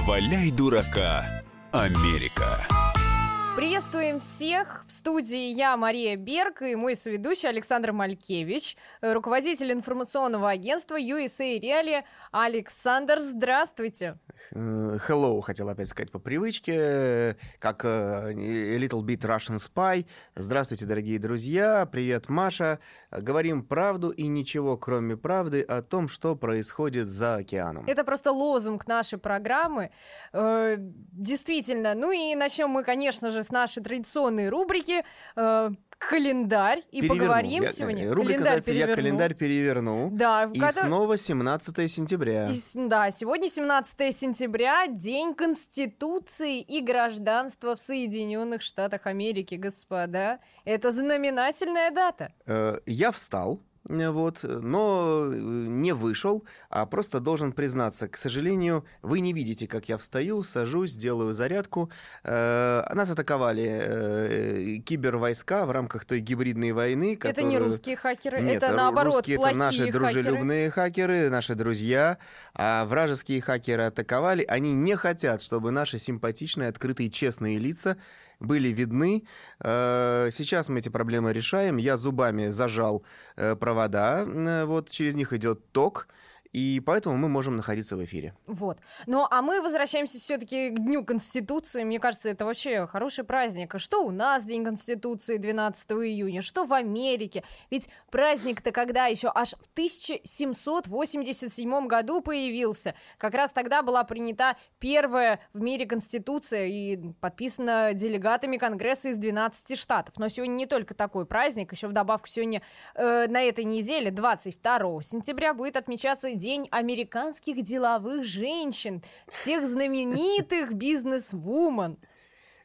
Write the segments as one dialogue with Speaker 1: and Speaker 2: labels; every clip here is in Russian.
Speaker 1: Валяй дурака, Америка.
Speaker 2: Приветствуем всех! В студии я, Мария Берг, и мой соведущий Александр Малькевич, э, руководитель информационного агентства USA Реали. Александр, здравствуйте!
Speaker 3: Э, hello, хотел опять сказать по привычке, как э, Little Bit Russian Spy. Здравствуйте, дорогие друзья, привет, Маша. Говорим правду и ничего, кроме правды, о том, что происходит за океаном.
Speaker 2: Это просто лозунг нашей программы. Действительно. Ну и начнем мы, конечно же, с нашей традиционной рубрики э, календарь и
Speaker 3: переверну.
Speaker 2: поговорим
Speaker 3: я,
Speaker 2: сегодня.
Speaker 3: Рубрика
Speaker 2: календарь
Speaker 3: называется «Я календарь переверну».
Speaker 2: Да.
Speaker 3: И который... снова 17 сентября.
Speaker 2: И, да, сегодня 17 сентября, День Конституции и гражданства в Соединенных Штатах Америки, господа. Это знаменательная дата.
Speaker 3: Э, я встал, вот, но э, не вышел, а просто должен признаться, к сожалению, вы не видите, как я встаю, сажусь, делаю зарядку. Э, нас атаковали э, кибервойска в рамках той гибридной войны.
Speaker 2: Которую... Это не русские хакеры,
Speaker 3: Нет,
Speaker 2: это наоборот
Speaker 3: русские
Speaker 2: плохие
Speaker 3: это наши дружелюбные хакеры. хакеры, наши друзья, а вражеские хакеры атаковали. Они не хотят, чтобы наши симпатичные, открытые, честные лица были видны. Э, сейчас мы эти проблемы решаем. Я зубами зажал э, провода, э, вот через них идет ток и поэтому мы можем находиться в эфире.
Speaker 2: Вот. Ну, а мы возвращаемся все-таки к Дню Конституции. Мне кажется, это вообще хороший праздник. А что у нас День Конституции 12 июня? Что в Америке? Ведь праздник-то когда еще аж в 1787 году появился. Как раз тогда была принята первая в мире Конституция и подписана делегатами Конгресса из 12 штатов. Но сегодня не только такой праздник, еще вдобавок сегодня э, на этой неделе, 22 сентября, будет отмечаться День американских деловых женщин, тех знаменитых бизнес-вумен.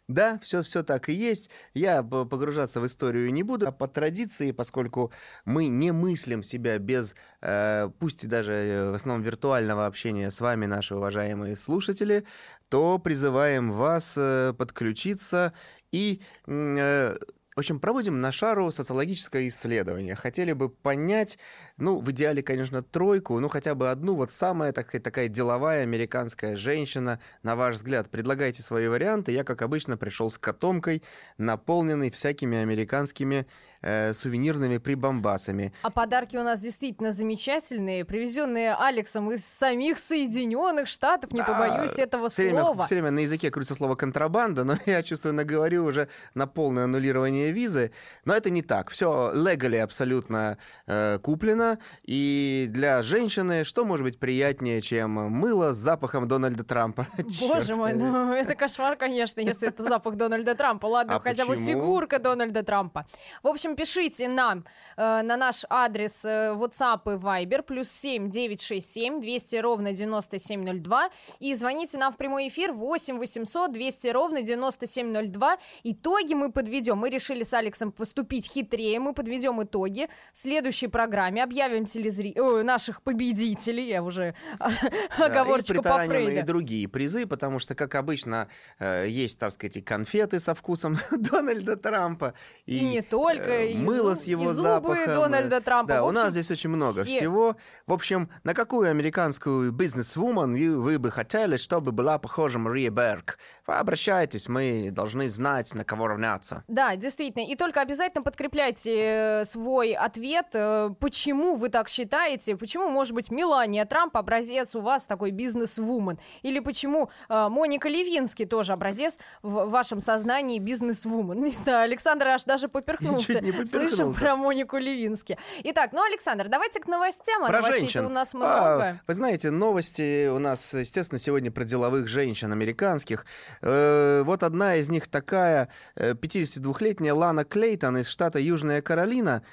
Speaker 3: Да, все, все так и есть. Я погружаться в историю не буду. А по традиции, поскольку мы не мыслим себя без, э, пусть и даже э, в основном виртуального общения с вами, наши уважаемые слушатели, то призываем вас э, подключиться и э, в общем, проводим на шару социологическое исследование. Хотели бы понять, ну, в идеале, конечно, тройку, ну, хотя бы одну, вот самая так, такая деловая американская женщина, на ваш взгляд. Предлагайте свои варианты. Я, как обычно, пришел с котомкой, наполненной всякими американскими э, сувенирными прибамбасами.
Speaker 2: А подарки у нас действительно замечательные, привезенные Алексом из самих Соединенных Штатов, не да, побоюсь этого
Speaker 3: все
Speaker 2: слова.
Speaker 3: Время, все время на языке крутится слово контрабанда, но я чувствую, наговорю уже на полное аннулирование визы. Но это не так. Все легали абсолютно э, куплено. И для женщины что может быть приятнее, чем мыло с запахом Дональда Трампа?
Speaker 2: Боже мой, ну это кошмар, конечно, если это запах Дональда Трампа. Ладно, а хотя бы фигурка Дональда Трампа. В общем, пишите нам э, на наш адрес э, WhatsApp и Viber плюс 7 967 200 ровно 9702 и звоните нам в прямой эфир 8 800 200 ровно 9702. Итоги мы подведем. Мы решили с Алексом поступить хитрее. Мы подведем итоги в следующей программе. Объявим телезри... О, наших победителей. Я уже да, оговорочку
Speaker 3: по Фрейду. и другие призы, потому что, как обычно, э, есть, так сказать, и конфеты со вкусом Дональда Трампа.
Speaker 2: И, и не только, э,
Speaker 3: и мыло с его и зубы запахом.
Speaker 2: Дональда Трампа.
Speaker 3: Да, общем, у нас здесь очень много все... всего. В общем, на какую американскую бизнес-вумен вы бы хотели, чтобы была похожа Мария Берг? Вы обращайтесь, мы должны знать, на кого равняться.
Speaker 2: Да, действительно. И только обязательно подкрепляйте э, свой ответ, э, почему вы так считаете, почему, может быть, Мелания Трамп образец у вас такой бизнес-вумен, или почему Моника Левинский тоже образец в вашем сознании бизнес-вумен. Не знаю, Александр аж даже поперхнулся слышим про Монику Левински. Итак, ну, Александр, давайте к новостям. А
Speaker 3: про женщин.
Speaker 2: у нас много.
Speaker 3: А, вы знаете, новости у нас, естественно, сегодня про деловых женщин американских. Э, вот одна из них такая, 52-летняя э, Лана Клейтон из штата Южная Каролина.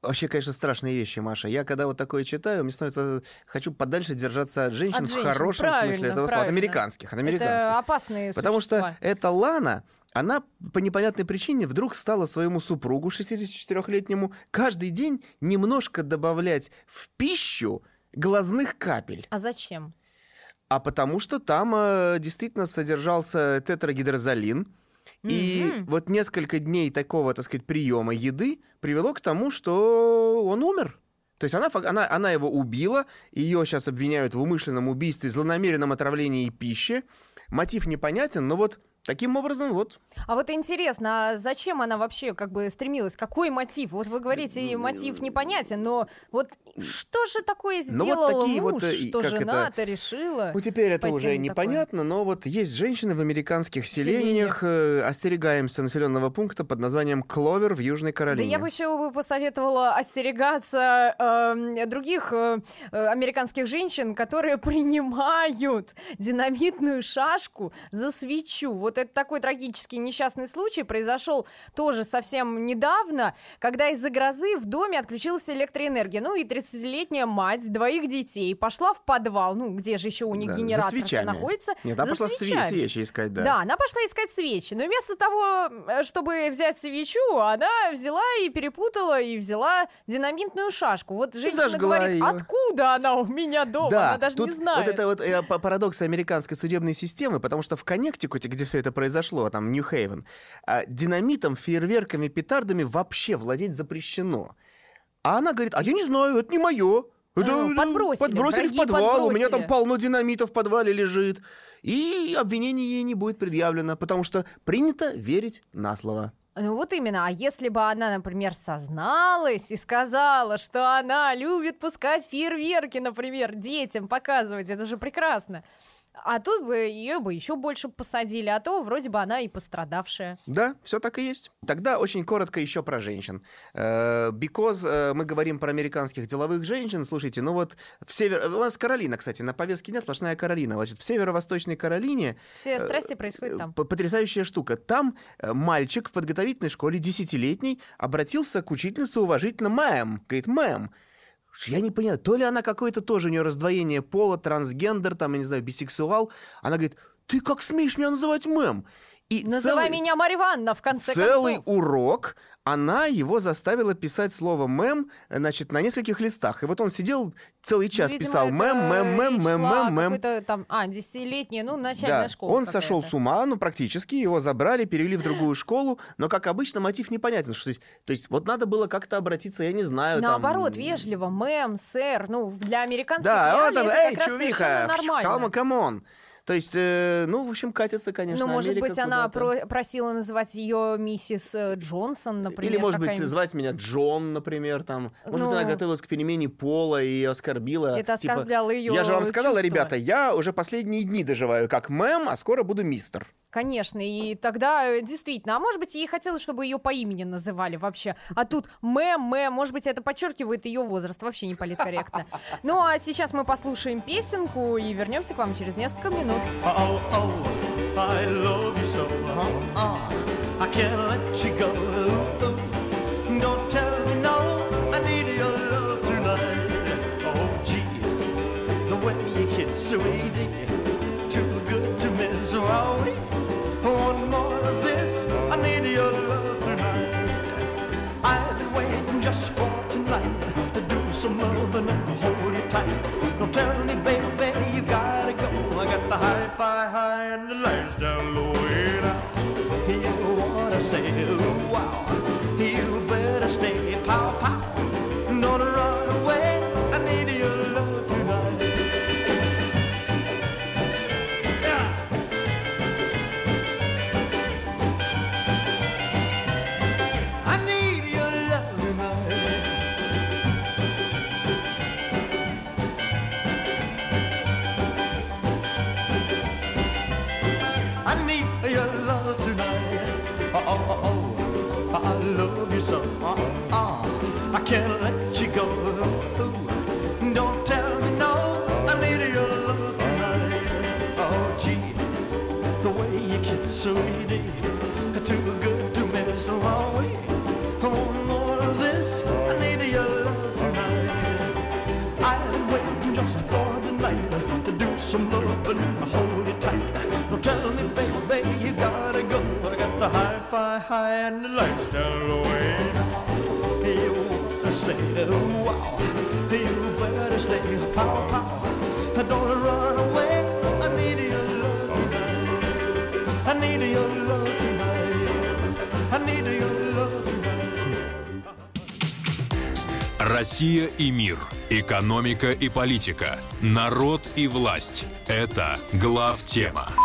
Speaker 3: Вообще, конечно, страшные вещи, Маша. Я когда вот такое читаю, мне становится... Хочу подальше держаться от женщин, от женщин. в хорошем смысле этого слова. От американских. От американских.
Speaker 2: Это опасные
Speaker 3: Потому существа. что эта Лана, она по непонятной причине вдруг стала своему супругу 64-летнему каждый день немножко добавлять в пищу глазных капель.
Speaker 2: А зачем?
Speaker 3: А потому что там э, действительно содержался тетрагидрозолин, и mm-hmm. вот несколько дней такого, так сказать, приема еды привело к тому, что он умер. То есть она, она, она его убила, ее сейчас обвиняют в умышленном убийстве, злонамеренном отравлении пищи. Мотив непонятен, но вот Таким образом, вот.
Speaker 2: А вот интересно, а зачем она вообще как бы стремилась? Какой мотив? Вот вы говорите, мотив непонятен, но вот что же такое сделала ну, вот такие муж, вот, э, что жена-то решила?
Speaker 3: Ну, теперь это уже непонятно, такое? но вот есть женщины в американских селениях, селениях. Э, остерегаемся населенного пункта под названием Кловер в Южной Каролине.
Speaker 2: Да я бы еще посоветовала остерегаться э, других э, американских женщин, которые принимают динамитную шашку за свечу. Вот вот это такой трагический несчастный случай произошел тоже совсем недавно, когда из-за грозы в доме отключилась электроэнергия. Ну и 30-летняя мать двоих детей пошла в подвал, ну где же еще у них да, генератор находится.
Speaker 3: Нет, она
Speaker 2: пошла
Speaker 3: свечами. свечи искать, да.
Speaker 2: Да, она пошла искать свечи. Но вместо того, э, чтобы взять свечу, она взяла и перепутала, и взяла динамитную шашку. Вот женщина Зажгла говорит, ее. откуда она у меня дома? Да, она даже не знает.
Speaker 3: Вот это вот э, парадокс американской судебной системы, потому что в Коннектикуте, где все это произошло, там, Нью-Хейвен, а динамитом, фейерверками, петардами вообще владеть запрещено. А она говорит, а я не знаю, это не мое. Это,
Speaker 2: а, подбросили,
Speaker 3: подбросили в подвал, подбросили. у меня там полно динамита в подвале лежит. И обвинение ей не будет предъявлено, потому что принято верить на слово.
Speaker 2: Ну вот именно, а если бы она, например, созналась и сказала, что она любит пускать фейерверки, например, детям показывать, это же прекрасно. А тут бы ее бы еще больше посадили, а то вроде бы она и пострадавшая.
Speaker 3: Да, все так и есть. Тогда очень коротко еще про женщин. Э, because э, мы говорим про американских деловых женщин, слушайте, ну вот в север... У нас Каролина, кстати, на повестке нет, сплошная Каролина. Значит, в северо-восточной Каролине...
Speaker 2: Все э, страсти происходят там.
Speaker 3: Потрясающая штука. Там мальчик в подготовительной школе, десятилетний, обратился к учительнице уважительно «мэм». Говорит, «мэм, я не понимаю, то ли она какое-то тоже у нее раздвоение пола, трансгендер, там, я не знаю, бисексуал. Она говорит, ты как смеешь меня называть мэм?
Speaker 2: И Называй целый, меня Марья Ивановна, в конце
Speaker 3: целый
Speaker 2: концов.
Speaker 3: Целый урок она его заставила писать слово «мэм», значит, на нескольких листах. И вот он сидел целый час,
Speaker 2: Видимо,
Speaker 3: писал «мэм, мэм, мэм, мэм, мэм,
Speaker 2: мэм». там, а, десятилетняя, ну, начальная
Speaker 3: да.
Speaker 2: школа
Speaker 3: Он сошел с ума, ну, практически, его забрали, перевели в другую школу, но, как обычно, мотив непонятен. Что, то есть, вот надо было как-то обратиться, я не знаю,
Speaker 2: Наоборот,
Speaker 3: там...
Speaker 2: вежливо, мэм, сэр, ну, для американских
Speaker 3: да,
Speaker 2: реалий это
Speaker 3: эй,
Speaker 2: как чувиха, раз нормально.
Speaker 3: Come, come on. То есть, э, ну, в общем, катится, конечно,
Speaker 2: Ну, может
Speaker 3: Америка
Speaker 2: быть, она про- просила называть ее миссис э, Джонсон, например.
Speaker 3: Или, может быть, звать меня Джон, например, там. Может ну, быть, она готовилась к перемене пола и оскорбила.
Speaker 2: Это типа, оскорбляло ее
Speaker 3: Я же вам сказала,
Speaker 2: чувства.
Speaker 3: ребята, я уже последние дни доживаю как мэм, а скоро буду мистер.
Speaker 2: Конечно, и тогда э, действительно, а может быть, ей хотелось, чтобы ее по имени называли вообще. А тут мэм, мэм, может быть, это подчеркивает ее возраст, вообще не политкорректно. Ну а сейчас мы послушаем песенку и вернемся к вам через несколько минут. Oh, oh. Oh, sweetie, too good to miss. Oh, hi-fi high and the lights down low. And I, you wanna say, wow, you better stay pow pow.
Speaker 1: Россия и мир. Экономика и политика. Народ и власть. Это глав тема.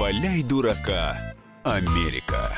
Speaker 1: Валяй дурака, Америка.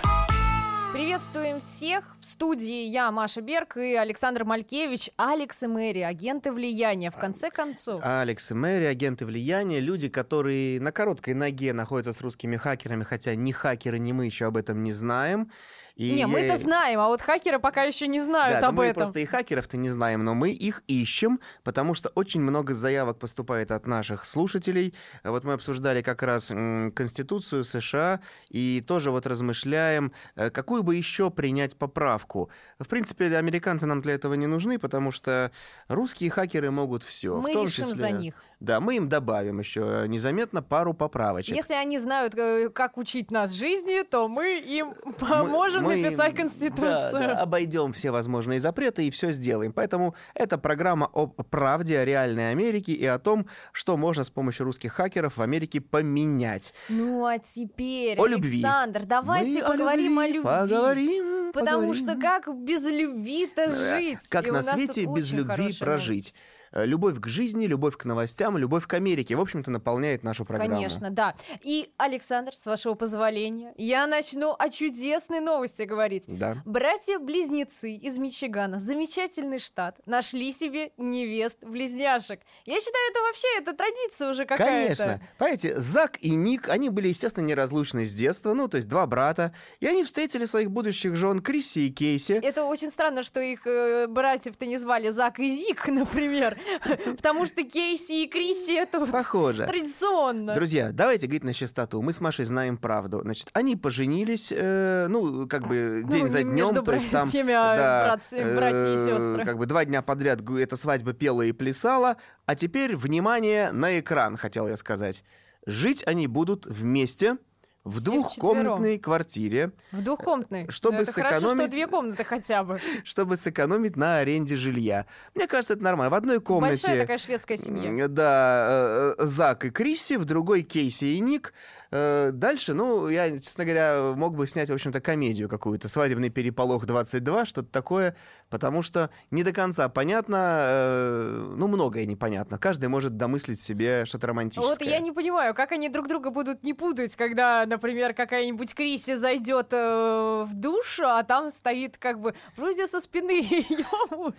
Speaker 2: Приветствуем всех. В студии я, Маша Берг и Александр Малькевич, Алекс и Мэри, агенты влияния, в конце концов.
Speaker 3: Алекс и Мэри, агенты влияния, люди, которые на короткой ноге находятся с русскими хакерами, хотя ни хакеры, ни мы еще об этом не знаем.
Speaker 2: И... Не, мы это знаем, а вот хакеры пока еще не знают
Speaker 3: да,
Speaker 2: об
Speaker 3: мы
Speaker 2: этом.
Speaker 3: просто и хакеров-то не знаем, но мы их ищем, потому что очень много заявок поступает от наших слушателей. Вот мы обсуждали как раз Конституцию США и тоже вот размышляем, э, какую бы еще принять поправку. В принципе, американцы нам для этого не нужны, потому что русские хакеры могут все.
Speaker 2: Мы
Speaker 3: в том
Speaker 2: решим
Speaker 3: числе...
Speaker 2: за них.
Speaker 3: Да, мы им добавим еще незаметно пару поправочек.
Speaker 2: Если они знают, э, как учить нас жизни, то мы им поможем мы, написать Конституцию.
Speaker 3: Да, да, обойдем все возможные запреты и все сделаем. Поэтому это программа о правде, о реальной Америке и о том, что можно с помощью русских хакеров в Америке поменять.
Speaker 2: Ну а теперь,
Speaker 3: о
Speaker 2: Александр,
Speaker 3: любви.
Speaker 2: давайте
Speaker 3: мы
Speaker 2: поговорим
Speaker 3: о любви.
Speaker 2: о любви.
Speaker 3: Поговорим.
Speaker 2: Потому
Speaker 3: поговорим.
Speaker 2: что как без любви-то жить?
Speaker 3: Как
Speaker 2: И
Speaker 3: на свете без любви прожить?
Speaker 2: Новость.
Speaker 3: Э, любовь к жизни, любовь к новостям, любовь к Америке. В общем-то, наполняет нашу программу.
Speaker 2: Конечно, да. И, Александр, с вашего позволения, я начну о чудесной новости говорить.
Speaker 3: Да.
Speaker 2: Братья-близнецы из Мичигана, замечательный штат, нашли себе невест-близняшек. Я считаю, это вообще, это традиция уже какая-то.
Speaker 3: Конечно. Понимаете, Зак и Ник, они были, естественно, неразлучны с детства, ну, то есть два брата, и они встретили своих будущих жен Крисси и Кейси.
Speaker 2: Это очень странно, что их э, братьев-то не звали Зак и Зик, например. Потому что Кейси и Криси это вот
Speaker 3: Похоже.
Speaker 2: традиционно.
Speaker 3: Друзья, давайте говорить на чистоту. Мы с Машей знаем правду. Значит, они поженились, э, ну, как бы день
Speaker 2: ну,
Speaker 3: за днем.
Speaker 2: Между
Speaker 3: то есть там,
Speaker 2: братьями,
Speaker 3: да,
Speaker 2: братья, братья и
Speaker 3: э,
Speaker 2: сестры.
Speaker 3: Как бы два дня подряд эта свадьба пела и плясала. А теперь, внимание, на экран, хотел я сказать. Жить они будут вместе в двухкомнатной квартире,
Speaker 2: В двухкомнатной.
Speaker 3: чтобы
Speaker 2: Ну, это хорошо, что
Speaker 3: сэкономить-
Speaker 2: две комнаты хотя бы.
Speaker 3: чтобы сэкономить на аренде жилья. Мне кажется, это нормально. В одной комнате...
Speaker 2: Большая такая шведская семья.
Speaker 3: Да, э, э, Зак и Крисси, в другой Кейси и Ник. Э, Дальше, ну, я, честно говоря, мог бы снять, в общем-то, комедию какую-то. «Свадебный переполох 22», что-то такое, потому что не до конца понятно, э, ну, многое непонятно. Каждый может домыслить себе что-то романтическое.
Speaker 2: Вот я не понимаю, как они друг друга будут не путать, когда, например, какая-нибудь Криси зайдет э, в душ, а там стоит как бы вроде со спины ее муж,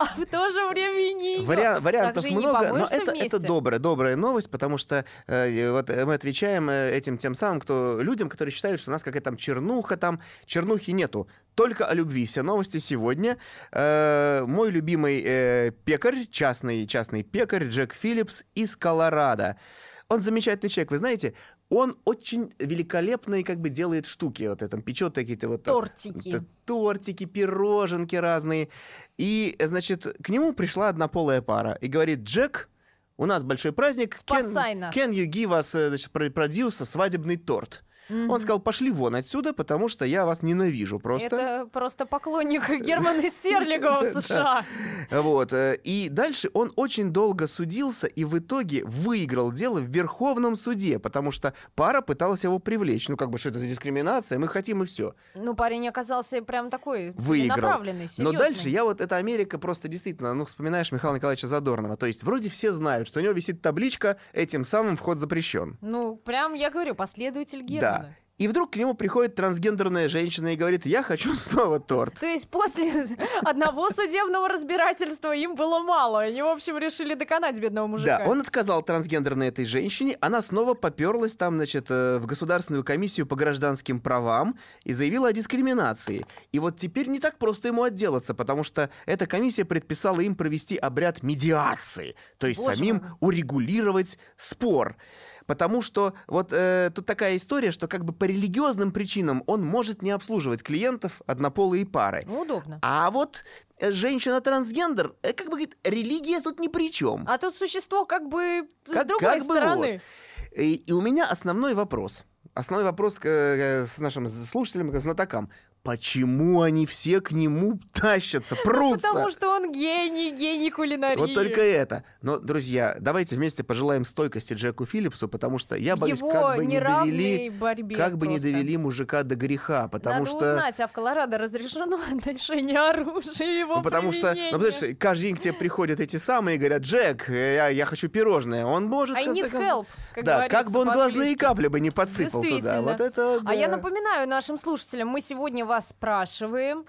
Speaker 2: а в то же время и не.
Speaker 3: Вариа- вариантов много, но это, это добрая, добрая новость, потому что э, вот мы отвечаем э, этим тем самым, кто людям, которые считают, что у нас какая-то там чернуха, там чернухи нету. Только о любви. Все новости сегодня. Э, мой любимый э, пекарь, частный, частный пекарь Джек Филлипс из Колорадо. Он замечательный человек, вы знаете, он очень великолепно и как бы делает штуки, вот это, печет какие-то вот...
Speaker 2: Тортики.
Speaker 3: т- Тортики, пироженки разные. И, значит, к нему пришла однополая пара и говорит, Джек, у нас большой праздник.
Speaker 2: Спасай
Speaker 3: can,
Speaker 2: нас».
Speaker 3: Can you give us, значит, про- продюса свадебный торт? Он сказал, пошли вон отсюда, потому что я вас ненавижу просто.
Speaker 2: Это просто поклонник Германа Стерлигова в США.
Speaker 3: Вот. э, И дальше он очень долго судился и в итоге выиграл дело в Верховном суде, потому что пара пыталась его привлечь. Ну, как бы, что это за дискриминация? Мы хотим и все.
Speaker 2: Ну, парень оказался прям такой
Speaker 3: Выиграл.
Speaker 2: целенаправленный,
Speaker 3: Но
Speaker 2: серьезный.
Speaker 3: дальше я вот, это Америка просто действительно, ну, вспоминаешь Михаила Николаевича Задорнова. То есть вроде все знают, что у него висит табличка, этим самым вход запрещен.
Speaker 2: Ну, прям, я говорю, последователь Германа.
Speaker 3: Да. И вдруг к нему приходит трансгендерная женщина и говорит, я хочу снова торт.
Speaker 2: То есть после одного судебного разбирательства им было мало. Они, в общем, решили доконать бедного мужика.
Speaker 3: Да, он отказал трансгендерной этой женщине, она снова поперлась там, значит, э, в Государственную комиссию по гражданским правам и заявила о дискриминации. И вот теперь не так просто ему отделаться, потому что эта комиссия предписала им провести обряд медиации, то есть
Speaker 2: Боже
Speaker 3: самим
Speaker 2: мой.
Speaker 3: урегулировать спор. Потому что вот э, тут такая история, что как бы по религиозным причинам он может не обслуживать клиентов однополые пары.
Speaker 2: Ну, удобно.
Speaker 3: А вот э, женщина-трансгендер, э, как бы говорит, религия тут ни при чем.
Speaker 2: А тут существо как бы
Speaker 3: Как-
Speaker 2: с другой
Speaker 3: как бы
Speaker 2: стороны.
Speaker 3: И, и у меня основной вопрос. Основной вопрос к, э, с нашим слушателям, к знатокам. Почему они все к нему тащатся, прутся?
Speaker 2: Потому что он гений, гений кулинарии.
Speaker 3: Вот только это. Но, друзья, давайте вместе пожелаем стойкости Джеку Филлипсу, потому что я боюсь,
Speaker 2: его
Speaker 3: как бы не довели,
Speaker 2: борьбе
Speaker 3: как бы не довели мужика до греха, потому
Speaker 2: Надо
Speaker 3: что...
Speaker 2: узнать, а в Колорадо разрешено ношение оружия его
Speaker 3: Ну, потому что, ну, потому что каждый день к тебе приходят эти самые и говорят, Джек, э, я, я хочу пирожное. Он может,
Speaker 2: I need
Speaker 3: концов-
Speaker 2: help, как
Speaker 3: да, как бы он глазные капли бы не подсыпал туда. Вот это,
Speaker 2: А я
Speaker 3: да.
Speaker 2: напоминаю нашим слушателям, мы сегодня вас спрашиваем,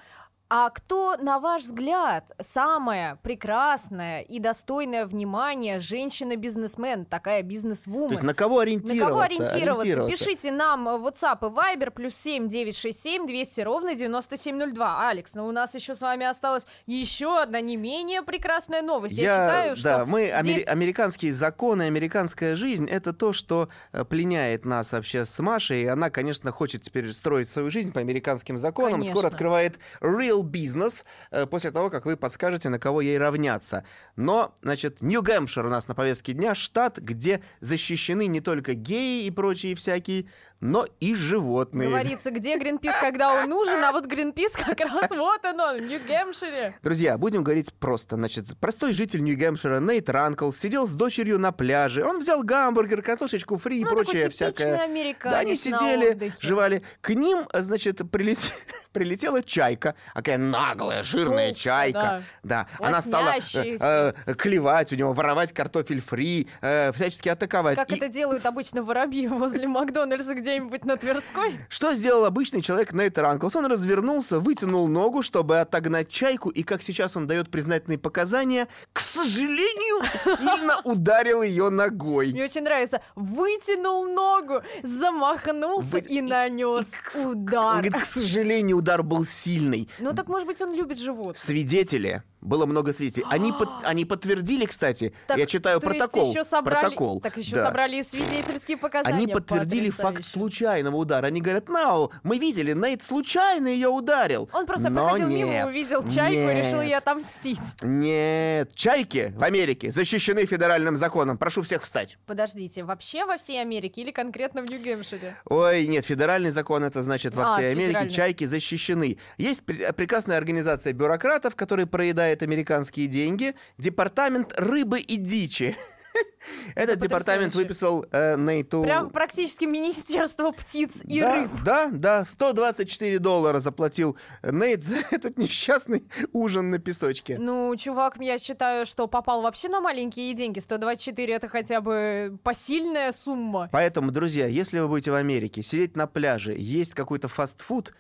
Speaker 2: а кто, на ваш взгляд, самая прекрасная и достойная внимания женщина-бизнесмен, такая бизнес-вумен?
Speaker 3: То есть на кого
Speaker 2: На
Speaker 3: ориентироваться?
Speaker 2: кого ориентироваться?
Speaker 3: ориентироваться.
Speaker 2: Пишите нам в WhatsApp и Viber плюс 7 967 200 ровно 9702. Алекс, но у нас еще с вами осталась еще одна не менее прекрасная новость. Я, считаю, что
Speaker 3: да, мы
Speaker 2: здесь-
Speaker 3: амери- американские законы, американская жизнь это то, что э, пленяет нас вообще с Машей. И она, конечно, хочет теперь строить свою жизнь по американским законам. Скоро
Speaker 2: Конечно.
Speaker 3: открывает Real Business э, после того, как вы подскажете, на кого ей равняться. Но, значит, Нью-Гэмпшир у нас на повестке дня штат, где защищены не только геи и прочие всякие, но и животные.
Speaker 2: Говорится, где Гринпис, когда он нужен, а вот Гринпис как раз вот он, он в Нью-Гэмпшире.
Speaker 3: Друзья, будем говорить просто. Значит, простой житель Нью-Гэмпшира Нейт Ранкл сидел с дочерью на пляже. Он взял гамбургер, картошечку фри и
Speaker 2: Ну,
Speaker 3: прочее всякое. Да, они сидели, жевали. К ним, значит, прилет- прилетела чайка. Такая наглая, жирная
Speaker 2: Толстая,
Speaker 3: чайка. Да. Она стала э, э, клевать у него, воровать картофель фри, э, всячески атаковать.
Speaker 2: Как
Speaker 3: И
Speaker 2: это делают обычно воробьи возле Макдональдса где-нибудь на Тверской?
Speaker 3: Что сделал обычный человек Нейт Ранклс? Он развернулся, вытянул ногу, чтобы отогнать чайку, и, как сейчас он дает признательные показания, к сожалению, сильно ударил ее ногой.
Speaker 2: Мне очень нравится. Вытянул ногу, замахнулся
Speaker 3: Вы-
Speaker 2: и
Speaker 3: и-
Speaker 2: нанес
Speaker 3: Он
Speaker 2: удар.
Speaker 3: говорит, к сожалению, удар был сильный.
Speaker 2: Ну так, может быть, он любит животных.
Speaker 3: Свидетели, было много свидетелей. Они, под- они подтвердили, кстати,
Speaker 2: Так,
Speaker 3: я читаю протокол.
Speaker 2: еще собрали,
Speaker 3: протокол.
Speaker 2: Так еще
Speaker 3: да.
Speaker 2: собрали и свидетельские показания.
Speaker 3: Они подтвердили факт случайного удара. Они говорят, Нау, мы видели, Нейт случайно ее ударил.
Speaker 2: Он просто
Speaker 3: Но
Speaker 2: проходил мимо,
Speaker 3: нет,
Speaker 2: увидел чайку и решил
Speaker 3: нет.
Speaker 2: ей отомстить.
Speaker 3: Нет, чайки в Америке защищены федеральным законом. Прошу всех встать.
Speaker 2: Подождите, вообще во всей Америке или конкретно в Нью-Гэмпшире?
Speaker 3: Ой, нет, федеральный закон это значит во
Speaker 2: А,
Speaker 3: всей Америке чайки защищены. Есть пр- прекрасная организация бюрократов, которая проедает американские деньги. Департамент рыбы и дичи. Этот департамент выписал э, Нейту...
Speaker 2: Прям практически Министерство птиц и
Speaker 3: да,
Speaker 2: рыб.
Speaker 3: Да, да, 124 доллара заплатил Нейт за этот несчастный ужин на песочке.
Speaker 2: Ну, чувак, я считаю, что попал вообще на маленькие деньги. 124 это хотя бы посильная сумма.
Speaker 3: Поэтому, друзья, если вы будете в Америке, сидеть на пляже, есть какой-то фастфуд,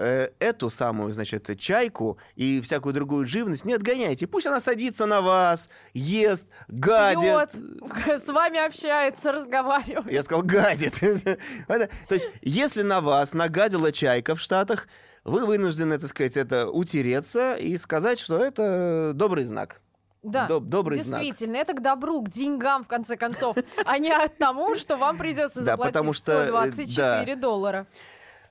Speaker 3: э, эту самую, значит, чайку и всякую другую живность не отгоняйте. Пусть она садится на вас, ест, гадит.
Speaker 2: Пьет, с вами общается, разговаривает.
Speaker 3: Я сказал, гадит. То есть, если на вас нагадила чайка в Штатах, вы вынуждены, так сказать, это утереться и сказать, что это добрый знак.
Speaker 2: Да,
Speaker 3: Доб- добрый знак.
Speaker 2: действительно, это к добру, к деньгам, в конце концов, а не к тому, что вам придется заплатить
Speaker 3: потому что, э,
Speaker 2: 124 доллара.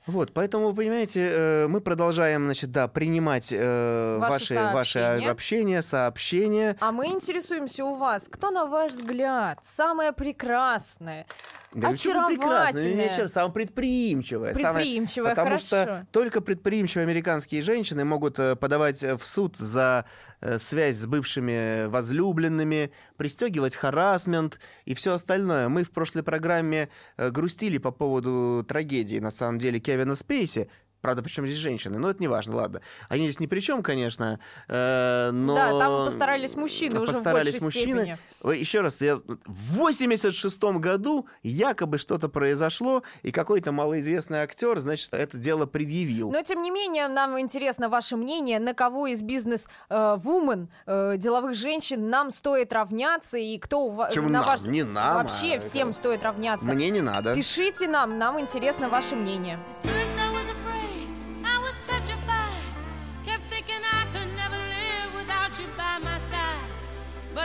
Speaker 3: Вот, поэтому, вы понимаете, э, мы продолжаем, значит, да, принимать э,
Speaker 2: Ваши
Speaker 3: ваши, ваши
Speaker 2: сообщения.
Speaker 3: общения, сообщения.
Speaker 2: А мы интересуемся у вас, кто, на ваш взгляд, самое прекрасное,
Speaker 3: Да
Speaker 2: очаровательное,
Speaker 3: Еще раз, самое предприимчивое. самое-
Speaker 2: предприимчивое,
Speaker 3: Потому
Speaker 2: хорошо.
Speaker 3: что только предприимчивые американские женщины могут э, подавать э, в суд за связь с бывшими возлюбленными, пристегивать харасмент и все остальное. Мы в прошлой программе э, грустили по поводу трагедии, на самом деле, Кевина Спейси. Правда, причем здесь женщины, но это не важно, ладно. Они здесь ни при чем, конечно, э, но...
Speaker 2: Да, там постарались мужчины уже в
Speaker 3: Постарались
Speaker 2: большей
Speaker 3: мужчины.
Speaker 2: степени.
Speaker 3: Еще раз, я... в 86 году якобы что-то произошло, и какой-то малоизвестный актер, значит, это дело предъявил.
Speaker 2: Но, тем не менее, нам интересно ваше мнение, на кого из бизнес-вумен, деловых женщин нам стоит равняться, и кто у вас...
Speaker 3: Почему
Speaker 2: на
Speaker 3: нам?
Speaker 2: ваш...
Speaker 3: Не нам,
Speaker 2: Вообще
Speaker 3: а
Speaker 2: всем
Speaker 3: это-
Speaker 2: стоит равняться.
Speaker 3: Мне не надо.
Speaker 2: Пишите нам, нам интересно ваше мнение.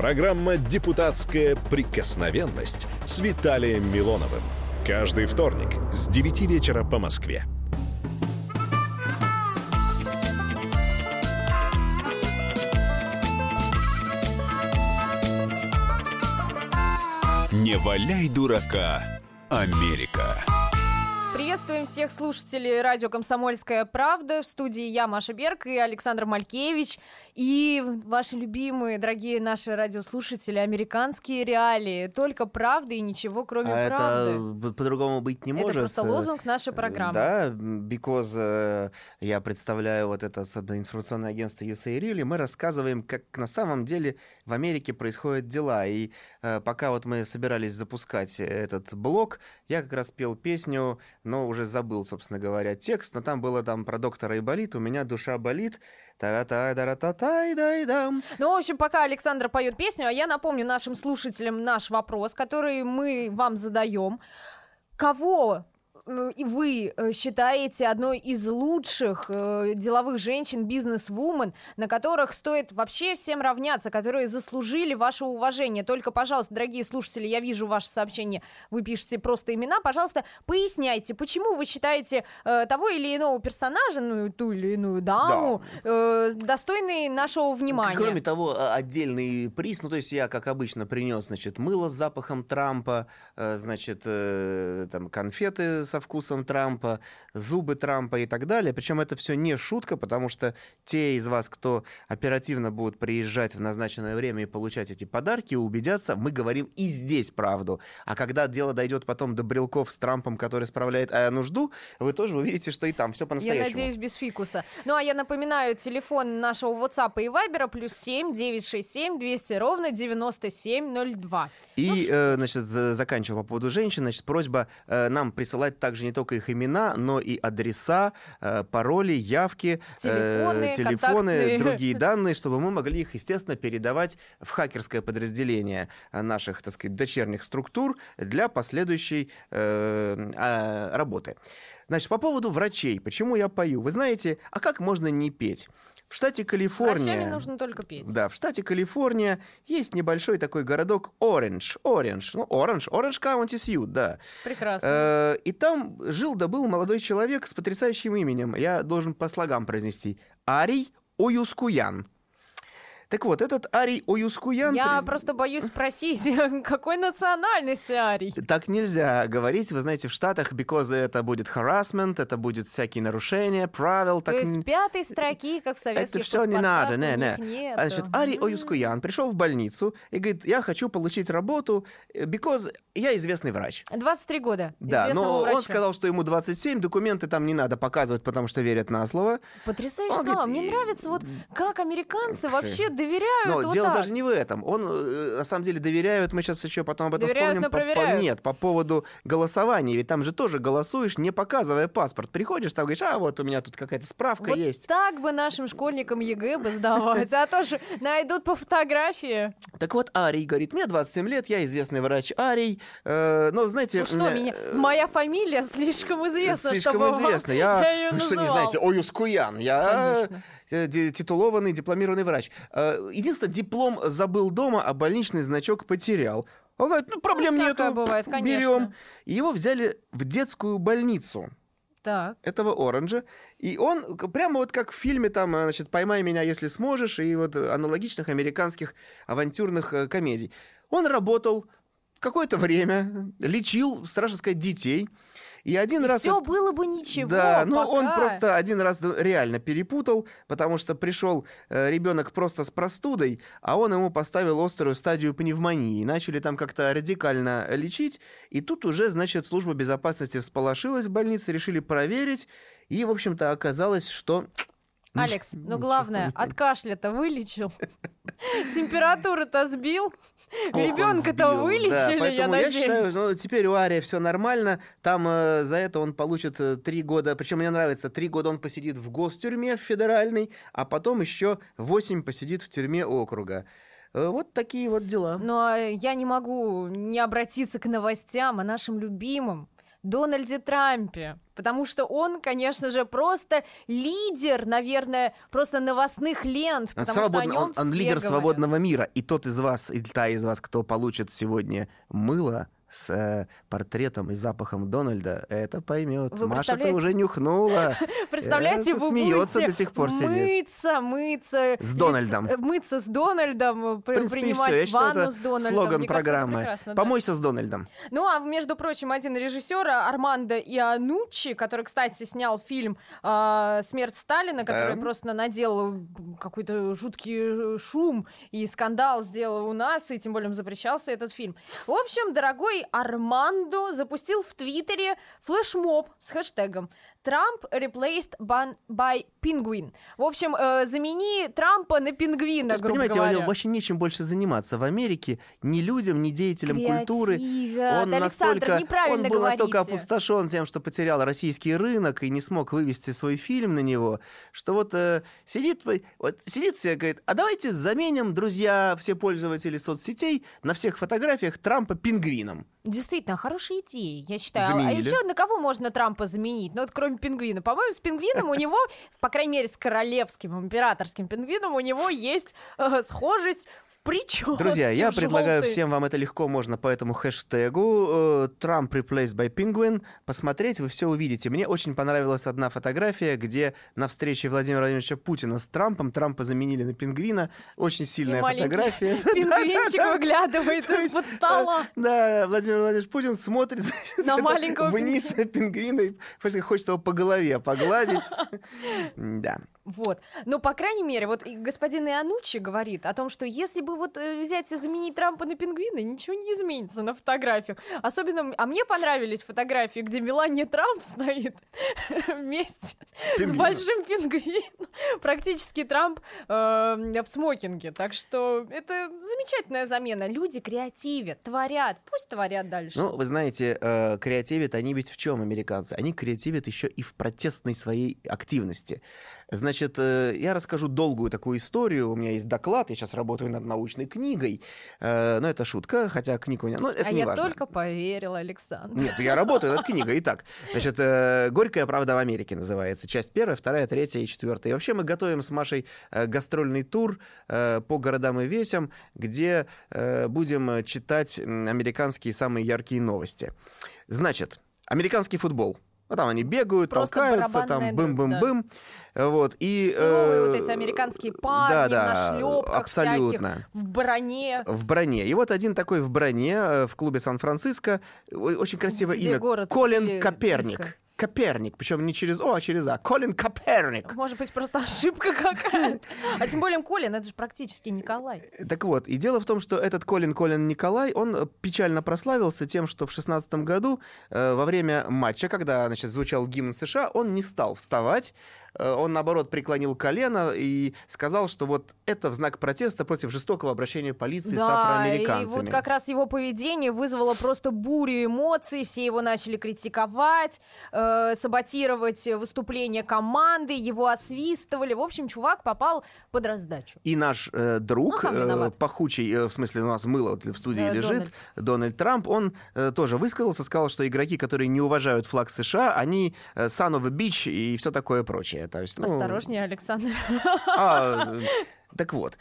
Speaker 4: Программа «Депутатская прикосновенность» с Виталием Милоновым. Каждый вторник с 9 вечера по Москве.
Speaker 1: Не валяй дурака, Америка.
Speaker 2: Приветствуем всех слушателей радио «Комсомольская правда». В студии я, Маша Берг и Александр Малькевич. И ваши любимые, дорогие наши радиослушатели, американские реалии. Только правда и ничего, кроме
Speaker 3: А
Speaker 2: правды.
Speaker 3: это по-другому быть не
Speaker 2: Это
Speaker 3: может.
Speaker 2: просто лозунг нашей программы.
Speaker 3: Да, because э, я представляю вот это информационное агентство USA Real, и мы рассказываем, как на самом деле в Америке происходят дела. И э, пока вот мы собирались запускать этот блог, я как раз пел песню, но уже забыл, собственно говоря, текст, но там было там про доктора Айболит, у меня душа болит, тара-тай, тара-та-тай, дай-дам.
Speaker 2: Ну, в общем, пока Александр поет песню, а я напомню нашим слушателям наш вопрос, который мы вам задаем. Кого и вы э, считаете одной из лучших э, деловых женщин, бизнес-вумен, на которых стоит вообще всем равняться, которые заслужили ваше уважение. Только, пожалуйста, дорогие слушатели, я вижу ваше сообщение, вы пишете просто имена, пожалуйста, поясняйте, почему вы считаете э, того или иного персонажа, ну, ту или иную даму, э, достойной нашего внимания.
Speaker 3: Кроме того, а, отдельный приз, ну то есть я, как обычно, принес, значит, мыло с запахом Трампа, значит, там конфеты со вкусом Трампа, зубы Трампа и так далее. Причем это все не шутка, потому что те из вас, кто оперативно будут приезжать в назначенное время и получать эти подарки, убедятся, мы говорим и здесь правду. А когда дело дойдет потом до брелков с Трампом, который справляет э, нужду, вы тоже увидите, что и там все
Speaker 2: Я
Speaker 3: по-настоящему.
Speaker 2: надеюсь, без фикуса. Ну, а я напоминаю, телефон нашего WhatsApp и Viber плюс 7 967 200 ровно 9702.
Speaker 3: И, э, значит, за- заканчивая по поводу женщин, значит, просьба э, нам присылать также не только их имена, но и адреса, э, пароли, явки, э,
Speaker 2: Телефоны,
Speaker 3: телефоны, другие данные, чтобы мы могли их, естественно, передавать в хакерское подразделение э, наших, так сказать, дочерних структур для последующей а, работы. Значит, по поводу врачей. Почему я пою? Вы знаете, а как можно не петь? В штате Калифорния...
Speaker 2: Врачами нужно только петь.
Speaker 3: Да, в штате Калифорния есть небольшой такой городок Ориндж. Ориндж. Ну, Ориндж. Ориндж Каунти Сьют, да.
Speaker 2: Прекрасно.
Speaker 3: Э, И там жил да был молодой человек с потрясающим именем. Я должен по слогам произнести. Арий Оюскуян. Так вот, этот Арий Оюскуян...
Speaker 2: Я просто боюсь спросить, какой национальности Арий?
Speaker 3: Так нельзя говорить, вы знаете, в Штатах, because это будет harassment, это будет всякие нарушения правил.
Speaker 2: То
Speaker 3: так
Speaker 2: есть пятой строки, как в советских
Speaker 3: это все не надо, не, не.
Speaker 2: нету.
Speaker 3: А, Значит, Ари
Speaker 2: М.
Speaker 3: Оюскуян пришел в больницу и говорит, я хочу получить работу, э, because я известный врач.
Speaker 2: 23 года.
Speaker 3: Да, но
Speaker 2: врача.
Speaker 3: он сказал, что ему 27, документы там не надо показывать, потому что верят на слово.
Speaker 2: Слова.
Speaker 3: говорит,
Speaker 2: Мне нравится, вот как американцы вообще доверяют
Speaker 3: Но
Speaker 2: вот
Speaker 3: дело
Speaker 2: так.
Speaker 3: даже не в этом. Он, э, на самом деле, доверяют, мы сейчас еще потом об этом
Speaker 2: Доверяют,
Speaker 3: вспомним.
Speaker 2: но
Speaker 3: по- по-
Speaker 2: проверяют.
Speaker 3: нет, по поводу голосования. Ведь там же тоже голосуешь, не показывая паспорт. Приходишь, там говоришь, а вот у меня тут какая-то справка
Speaker 2: Вот
Speaker 3: есть.
Speaker 2: так бы нашим школьникам ЕГЭ бы сдавать, а то же найдут по фотографии.
Speaker 3: Так вот, Арий говорит, мне 27 лет, я известный врач Арий. Э, но, знаете...
Speaker 2: Ну что,
Speaker 3: э,
Speaker 2: меня, моя фамилия слишком известна,
Speaker 3: Слишком известно. Я, вы что, не знаете, Оюскуян. Я титулованный, дипломированный врач. Э, Единственное, диплом забыл дома, а больничный значок потерял. Он говорит, ну, проблем
Speaker 2: Ну,
Speaker 3: нету,
Speaker 2: бывает, конечно.
Speaker 3: берем. И его взяли в детскую больницу
Speaker 2: Так.
Speaker 3: этого Оранжа. И он прямо вот как в фильме там, э, значит, «Поймай меня, если сможешь», и вот э, аналогичных американских авантюрных э, комедий. Он работал какое-то время, лечил, страшно сказать, детей. И один раз...
Speaker 2: Все
Speaker 3: вот-
Speaker 2: было бы ничего.
Speaker 3: да, но он
Speaker 2: пока.
Speaker 3: просто один раз реально перепутал, потому что пришел ребенок просто с простудой, а он ему поставил острую стадию пневмонии. Начали там как-то радикально лечить, и тут уже, значит, служба безопасности всполошилась в больнице, решили проверить, и, в общем-то, оказалось, что...
Speaker 2: Алекс, ну главное, от кашля-то вылечил, температуру-то сбил,
Speaker 3: он
Speaker 2: ребенка-то.
Speaker 3: Да,
Speaker 2: вылечили, я
Speaker 3: поэтому я
Speaker 2: надеюсь.
Speaker 3: считаю, ну, теперь у Ария все нормально. Там э, за это он получит э, три года. Причем мне нравится, три года он посидит в гостюрьме в федеральной, а потом еще восемь посидит в тюрьме округа. Э, вот такие вот дела.
Speaker 2: Но я не могу не обратиться к новостям о нашем любимом Дональде Трампе, потому что он, конечно же, просто лидер, наверное, просто новостных лент,
Speaker 3: Он,
Speaker 2: потому что о нем
Speaker 3: он- он лидер
Speaker 2: говорят.
Speaker 3: свободного мира. И тот из вас, и та из вас, кто получит сегодня мыло с э, портретом и запахом Дональда, это поймет.
Speaker 2: Вы
Speaker 3: Маша-то
Speaker 2: представляете?
Speaker 3: уже нюхнула.
Speaker 2: Представляете,
Speaker 3: Это
Speaker 2: вы
Speaker 3: смеется до сих пор сидит.
Speaker 2: мыться, мыться...
Speaker 3: С Дональдом.
Speaker 2: э, Мыться с Дональдом, э, принимать ванну с Дональдом.
Speaker 3: слоган программы. Помойся с Дональдом.
Speaker 2: Ну, а между прочим, один режиссер Армандо Иануччи, который, кстати, снял фильм э, «Смерть Сталина», который просто наделал какой-то жуткий э, шум и скандал сделал у нас, и тем более запрещался этот фильм. В общем, дорогой Армандо запустил в Твиттере флешмоб с хэштегом «Трамп replaced ban- by penguin». В общем, э, замени Трампа на пингвина,
Speaker 3: есть,
Speaker 2: грубо
Speaker 3: понимаете,
Speaker 2: говоря.
Speaker 3: вообще нечем больше заниматься. В Америке ни людям, ни деятелям культуры.
Speaker 2: Креативят.
Speaker 3: Он
Speaker 2: Александр,
Speaker 3: настолько,
Speaker 2: неправильно
Speaker 3: он был настолько
Speaker 2: говорите.
Speaker 3: опустошен тем, что потерял российский рынок и не смог вывести свой фильм на него, что вот э, сидит, вот сидит себе, говорит, а давайте заменим, друзья, все пользователи соцсетей, на всех фотографиях Трампа пингвином.
Speaker 2: Действительно, хорошая идея, я считаю.
Speaker 3: Заменили.
Speaker 2: А еще на кого можно Трампа заменить? Ну, вот кроме пингвина. По-моему, с пингвином у него, по крайней мере, с королевским, императорским пингвином у него есть э, схожесть прическе.
Speaker 3: Друзья, я предлагаю
Speaker 2: желтой.
Speaker 3: всем вам это легко можно по этому хэштегу э, Trump replaced by penguin посмотреть, вы все увидите. Мне очень понравилась одна фотография, где на встрече Владимира Владимировича Путина с Трампом Трампа заменили на пингвина. Очень
Speaker 2: И
Speaker 3: сильная
Speaker 2: маленький
Speaker 3: фотография.
Speaker 2: Пингвинчик выглядывает из-под стола.
Speaker 3: Да, Владимир Владимирович Путин смотрит
Speaker 2: На маленького
Speaker 3: вниз на пингвина и просто хочет его по голове погладить. Да.
Speaker 2: Вот. Но, по крайней мере, вот господин Иануччи говорит о том, что если бы вот э, взять и заменить Трампа на пингвина, ничего не изменится на фотографиях. Особенно, а мне понравились фотографии, где Мелания Трамп стоит вместе с большим пингвином. Практически Трамп э, в смокинге. Так что это замечательная замена. Люди креативят, творят. Пусть творят дальше.
Speaker 3: Ну, вы знаете, э, креативят они ведь в чем, американцы? Они креативят еще и в протестной своей активности. Значит, э, я расскажу долгую такую историю. У меня есть доклад, я сейчас работаю над научной книгой. Э, но это шутка, хотя книг у меня... Ну, это
Speaker 2: а
Speaker 3: не
Speaker 2: я
Speaker 3: важно.
Speaker 2: только поверила, Александр.
Speaker 3: Нет, я работаю над книгой. Итак, значит, э, «Горькая правда в Америке» называется. Часть первая, вторая, третья и четвертая. И вообще мы готовим с Машей гастрольный тур по городам и весям, где будем читать американские самые яркие новости. Значит, американский футбол. Ну, там они бегают,
Speaker 2: Просто
Speaker 3: толкаются, там бым-бым-бым. Вот, и...
Speaker 2: Суровые
Speaker 3: э,
Speaker 2: вот эти американские парни
Speaker 3: да, да,
Speaker 2: нашлепках
Speaker 3: абсолютно.
Speaker 2: всяких, в броне.
Speaker 3: В броне. И вот один такой в броне э, в клубе Сан-Франциско. Очень красивое
Speaker 2: Где
Speaker 3: имя.
Speaker 2: город
Speaker 3: Колин Коперник.
Speaker 2: диско.
Speaker 3: Коперник. Причем не через О, а через А. Колин Коперник.
Speaker 2: Может быть, просто ошибка какая-то. А тем более Колин, это же практически Николай.
Speaker 3: Так вот, и дело в том, что этот Колин Колин Николай, он э, печально прославился тем, что в 16 году э, во время матча, когда, значит, звучал гимн США, он не стал вставать, он, наоборот, преклонил колено и сказал, что вот это в знак протеста против жестокого обращения полиции с
Speaker 2: Да, и
Speaker 3: афроамериканцами.
Speaker 2: вот как раз его поведение вызвало просто бурю эмоций, все его начали критиковать, э, саботировать выступление команды, его освистывали. В общем, чувак попал под раздачу.
Speaker 3: И наш э, друг,
Speaker 2: Ну,
Speaker 3: э, пахучий, э, в смысле, у нас мыло в студии
Speaker 2: Э,
Speaker 3: лежит,
Speaker 2: Дональд.
Speaker 3: Дональд. Трамп, он э, тоже высказался, сказал, что игроки, которые не уважают флаг США, они э, son of a bitch и все такое прочее. То есть, ну,
Speaker 2: Осторожнее, Александр.
Speaker 3: а, так вот.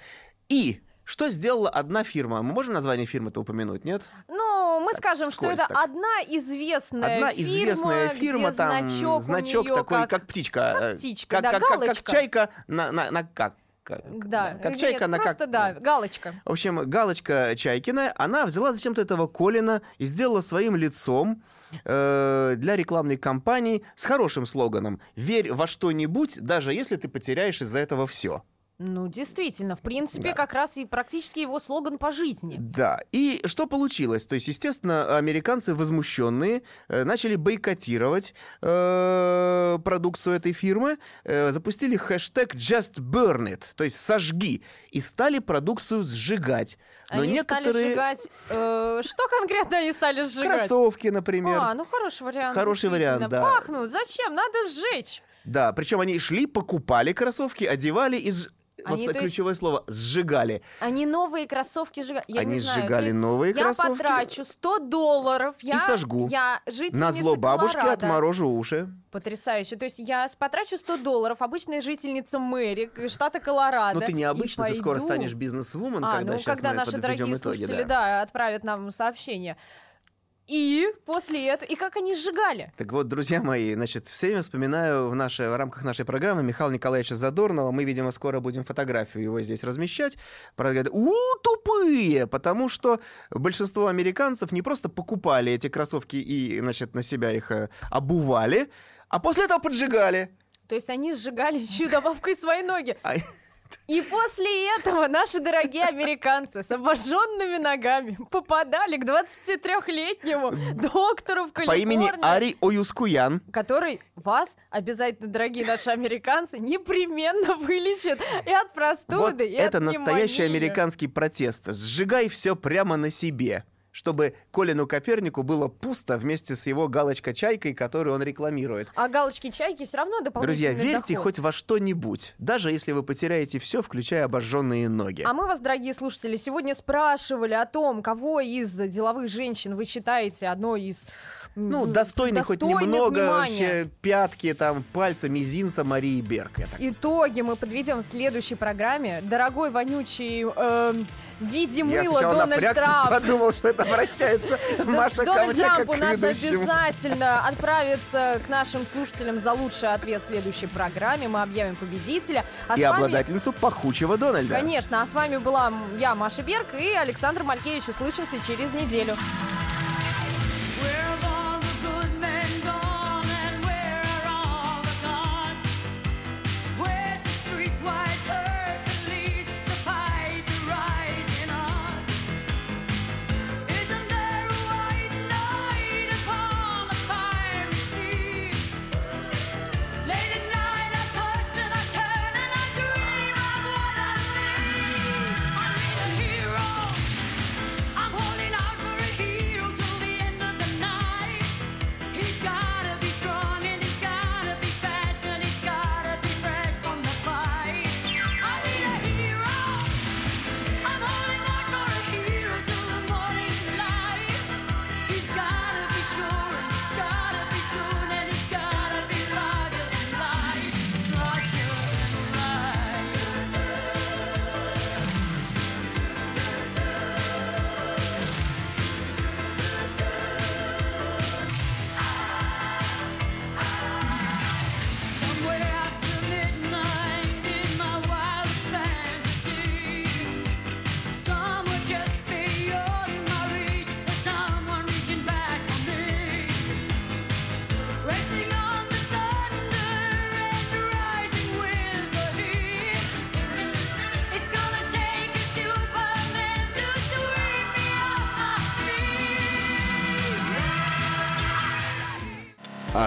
Speaker 3: И что сделала одна фирма? Мы можем название фирмы-то упомянуть, нет?
Speaker 2: Ну, мы скажем, что это
Speaker 3: так.
Speaker 2: одна известная
Speaker 3: Одна
Speaker 2: фирма,
Speaker 3: известная фирма, там
Speaker 2: значок,
Speaker 3: значок
Speaker 2: неё
Speaker 3: такой, как,
Speaker 2: как...
Speaker 3: птичка.
Speaker 2: как
Speaker 3: э,
Speaker 2: птичка,
Speaker 3: как,
Speaker 2: да,
Speaker 3: как, как- как
Speaker 2: галочка.
Speaker 3: чайка на, на, на как? как-
Speaker 2: Да,
Speaker 3: как
Speaker 2: нет,
Speaker 3: чайка на
Speaker 2: просто,
Speaker 3: как?
Speaker 2: да, галочка.
Speaker 3: В общем, галочка Чайкина, она взяла зачем-то этого Колина и сделала своим лицом э, для рекламной кампании с хорошим слоганом «Верь во что-нибудь, даже если ты потеряешь из-за этого все».
Speaker 2: Ну, действительно, в принципе,
Speaker 3: Да.
Speaker 2: как раз и практически его слоган по жизни.
Speaker 3: Да, и что получилось? То есть, естественно, американцы возмущенные э, начали бойкотировать э, продукцию этой фирмы, э, запустили хэштег Just Burn It, то есть сожги, и стали продукцию сжигать. Но
Speaker 2: они стали
Speaker 3: некоторые
Speaker 2: сжигать... э, что конкретно они стали сжигать?
Speaker 3: кроссовки, например,
Speaker 2: А, ну хороший вариант.
Speaker 3: Хороший вариант, да.
Speaker 2: Пахнут, зачем? Надо сжечь.
Speaker 3: Да, причем они шли, покупали кроссовки, одевали и вот
Speaker 2: Они,
Speaker 3: с-
Speaker 2: то есть-
Speaker 3: ключевое слово сжигали.
Speaker 2: Они новые кроссовки сжигают. Я
Speaker 3: Они
Speaker 2: не знаю,
Speaker 3: сжигали
Speaker 2: есть
Speaker 3: новые
Speaker 2: я
Speaker 3: кроссовки.
Speaker 2: потрачу 100 долларов. Я,
Speaker 3: сожгу.
Speaker 2: Я жительница
Speaker 3: На зло бабушки
Speaker 2: Колорадо.
Speaker 3: отморожу уши.
Speaker 2: Потрясающе. То есть я потрачу 100 долларов, обычная жительница Мэри, э, штата Колорадо.
Speaker 3: Но ты
Speaker 2: и
Speaker 3: необычно, ты скоро станешь бизнес-вумен,
Speaker 2: А,
Speaker 3: когда
Speaker 2: ну
Speaker 3: сейчас
Speaker 2: когда
Speaker 3: мы
Speaker 2: наши дорогие
Speaker 3: итоги.
Speaker 2: слушатели,
Speaker 3: да.
Speaker 2: да, отправят нам сообщение. И после этого... И как они сжигали?
Speaker 3: Так вот, друзья мои, значит, все время вспоминаю в, нашей, в рамках нашей программы Михаила Николаевича Задорнова. Мы, видимо, скоро будем фотографию его здесь размещать. Правда, говорят, у, тупые! Потому что большинство американцев не просто покупали эти кроссовки и, значит, на себя их э, обували, а после этого поджигали.
Speaker 2: То есть они сжигали еще добавкой свои ноги. И после этого наши дорогие американцы с обожженными ногами попадали к 23-летнему доктору в
Speaker 3: По
Speaker 2: Калифорнии.
Speaker 3: имени Ари Оюскуян.
Speaker 2: который вас обязательно, дорогие наши американцы, непременно вылечит и от простуды,
Speaker 3: Вот
Speaker 2: и от
Speaker 3: это настоящий
Speaker 2: пневмонии.
Speaker 3: американский протест. Сжигай все прямо на себе чтобы Колину Копернику было пусто вместе с его галочкой-чайкой, которую он рекламирует.
Speaker 2: А галочки чайки все равно
Speaker 3: Друзья,
Speaker 2: дополнительный
Speaker 3: верьте
Speaker 2: доход.
Speaker 3: хоть во что-нибудь, даже если вы потеряете все, включая обожженные ноги.
Speaker 2: А мы вас, дорогие слушатели, сегодня спрашивали о том, кого из деловых женщин вы считаете одной из
Speaker 3: Ну, достойный хоть немного
Speaker 2: внимания.
Speaker 3: вообще пятки, там, пальца, мизинца Марии Берг.
Speaker 2: Итоги мы подведем в следующей программе. Дорогой вонючий эм, в виде мыла Дональд Трамп.
Speaker 3: подумал, что это обращается Маша
Speaker 2: Дональд Трамп у нас обязательно отправится к нашим слушателям за лучший ответ в следующей программе. Мы объявим победителя. А
Speaker 3: И
Speaker 2: вами...
Speaker 3: обладательницу пахучего Дональда.
Speaker 2: Конечно, а с вами была я, Маша Берг, и Александр Малькевич. Услышимся через неделю.